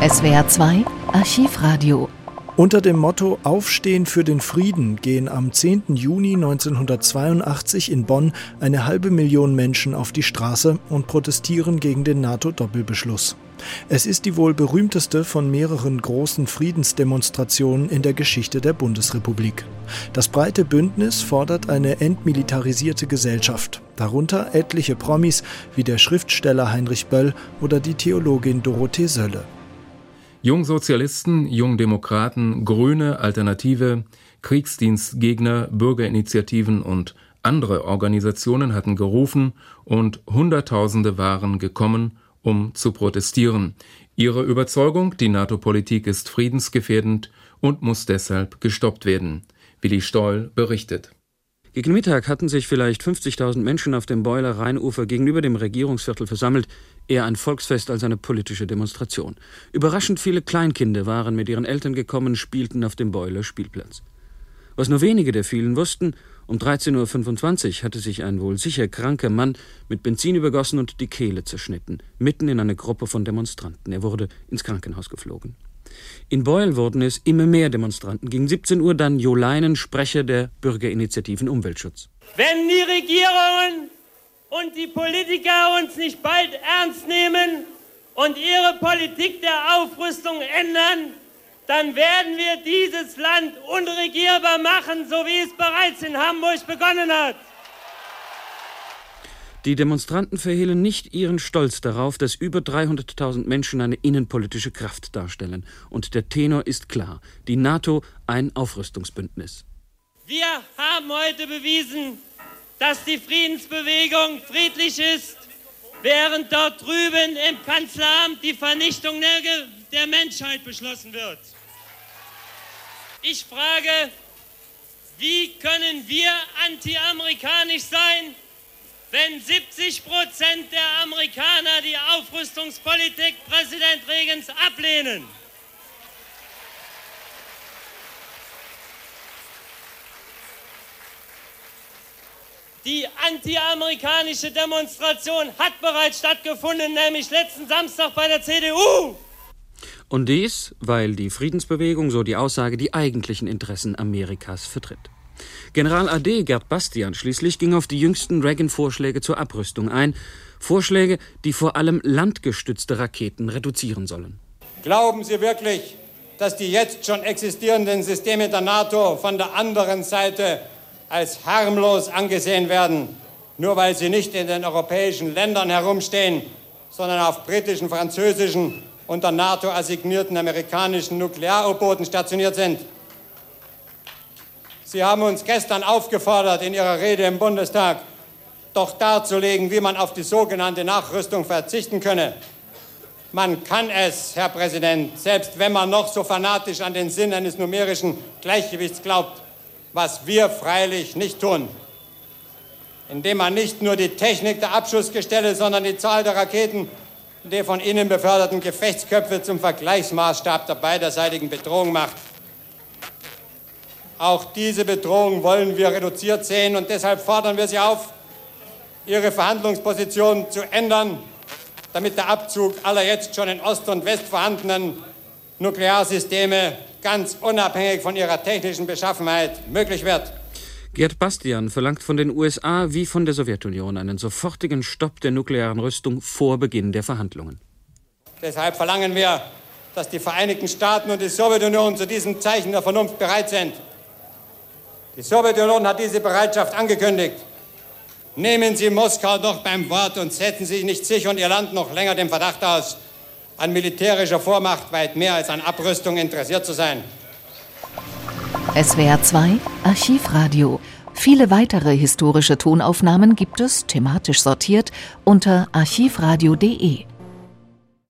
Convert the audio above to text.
SWR 2 Archivradio. Unter dem Motto Aufstehen für den Frieden gehen am 10. Juni 1982 in Bonn eine halbe Million Menschen auf die Straße und protestieren gegen den NATO-Doppelbeschluss. Es ist die wohl berühmteste von mehreren großen Friedensdemonstrationen in der Geschichte der Bundesrepublik. Das breite Bündnis fordert eine entmilitarisierte Gesellschaft, darunter etliche Promis wie der Schriftsteller Heinrich Böll oder die Theologin Dorothee Sölle. Jungsozialisten, Jungdemokraten, Grüne, Alternative, Kriegsdienstgegner, Bürgerinitiativen und andere Organisationen hatten gerufen und Hunderttausende waren gekommen, um zu protestieren. Ihre Überzeugung, die NATO-Politik ist friedensgefährdend und muss deshalb gestoppt werden. Willi Stoll berichtet. Gegen Mittag hatten sich vielleicht 50.000 Menschen auf dem Beuler Rheinufer gegenüber dem Regierungsviertel versammelt, eher ein Volksfest als eine politische Demonstration. Überraschend viele Kleinkinder waren mit ihren Eltern gekommen, spielten auf dem Beuler Spielplatz. Was nur wenige der vielen wussten, um 13.25 Uhr hatte sich ein wohl sicher kranker Mann mit Benzin übergossen und die Kehle zerschnitten, mitten in eine Gruppe von Demonstranten. Er wurde ins Krankenhaus geflogen. In Beul wurden es immer mehr Demonstranten. Gegen 17 Uhr dann Jo Leinen, Sprecher der Bürgerinitiativen Umweltschutz. Wenn die Regierungen und die Politiker uns nicht bald ernst nehmen und ihre Politik der Aufrüstung ändern, dann werden wir dieses Land unregierbar machen, so wie es bereits in Hamburg begonnen hat. Die Demonstranten verhehlen nicht ihren Stolz darauf, dass über 300.000 Menschen eine innenpolitische Kraft darstellen. Und der Tenor ist klar: die NATO ein Aufrüstungsbündnis. Wir haben heute bewiesen, dass die Friedensbewegung friedlich ist, während dort drüben im Kanzleramt die Vernichtung der, Menschheit beschlossen wird. Ich frage, wie können wir antiamerikanisch sein, wenn 70 Prozent der Amerikaner die Aufrüstungspolitik Präsident Regens ablehnen. Die antiamerikanische Demonstration hat bereits stattgefunden, nämlich letzten Samstag bei der CDU. Und dies, weil die Friedensbewegung, so die Aussage, die eigentlichen Interessen Amerikas vertritt. General AD Gerd Bastian schließlich ging auf die jüngsten Reagan-Vorschläge zur Abrüstung ein. Vorschläge, die vor allem landgestützte Raketen reduzieren sollen. Glauben Sie wirklich, dass die jetzt schon existierenden Systeme der NATO von der anderen Seite als harmlos angesehen werden, nur weil sie nicht in den europäischen Ländern herumstehen, sondern auf britischen, französischen und der NATO assignierten amerikanischen Nuklear-U-Booten stationiert sind? Sie haben uns gestern aufgefordert, in Ihrer Rede im Bundestag doch darzulegen, wie man auf die sogenannte Nachrüstung verzichten könne. Man kann es, Herr Präsident, selbst wenn man noch so fanatisch an den Sinn eines numerischen Gleichgewichts glaubt, was wir freilich nicht tun. Indem man nicht nur die Technik der Abschussgestelle, sondern die Zahl der Raketen und der von innen beförderten Gefechtsköpfe zum Vergleichsmaßstab der beiderseitigen Bedrohung macht. Auch diese Bedrohung wollen wir reduziert sehen und deshalb fordern wir Sie auf, Ihre Verhandlungsposition zu ändern, damit der Abzug aller jetzt schon in Ost und West vorhandenen Nuklearsysteme ganz unabhängig von ihrer technischen Beschaffenheit möglich wird. Gerd Bastian verlangt von den USA wie von der Sowjetunion einen sofortigen Stopp der nuklearen Rüstung vor Beginn der Verhandlungen. Deshalb verlangen wir, dass die Vereinigten Staaten und die Sowjetunion zu diesem Zeichen der Vernunft bereit sind. Die Sowjetunion hat diese Bereitschaft angekündigt. Nehmen Sie Moskau doch beim Wort und setzen Sie nicht sich und Ihr Land noch länger dem Verdacht aus, an militärischer Vormacht weit mehr als an Abrüstung interessiert zu sein. SWR 2 Archivradio. Viele weitere historische Tonaufnahmen gibt es, thematisch sortiert, unter archivradio.de.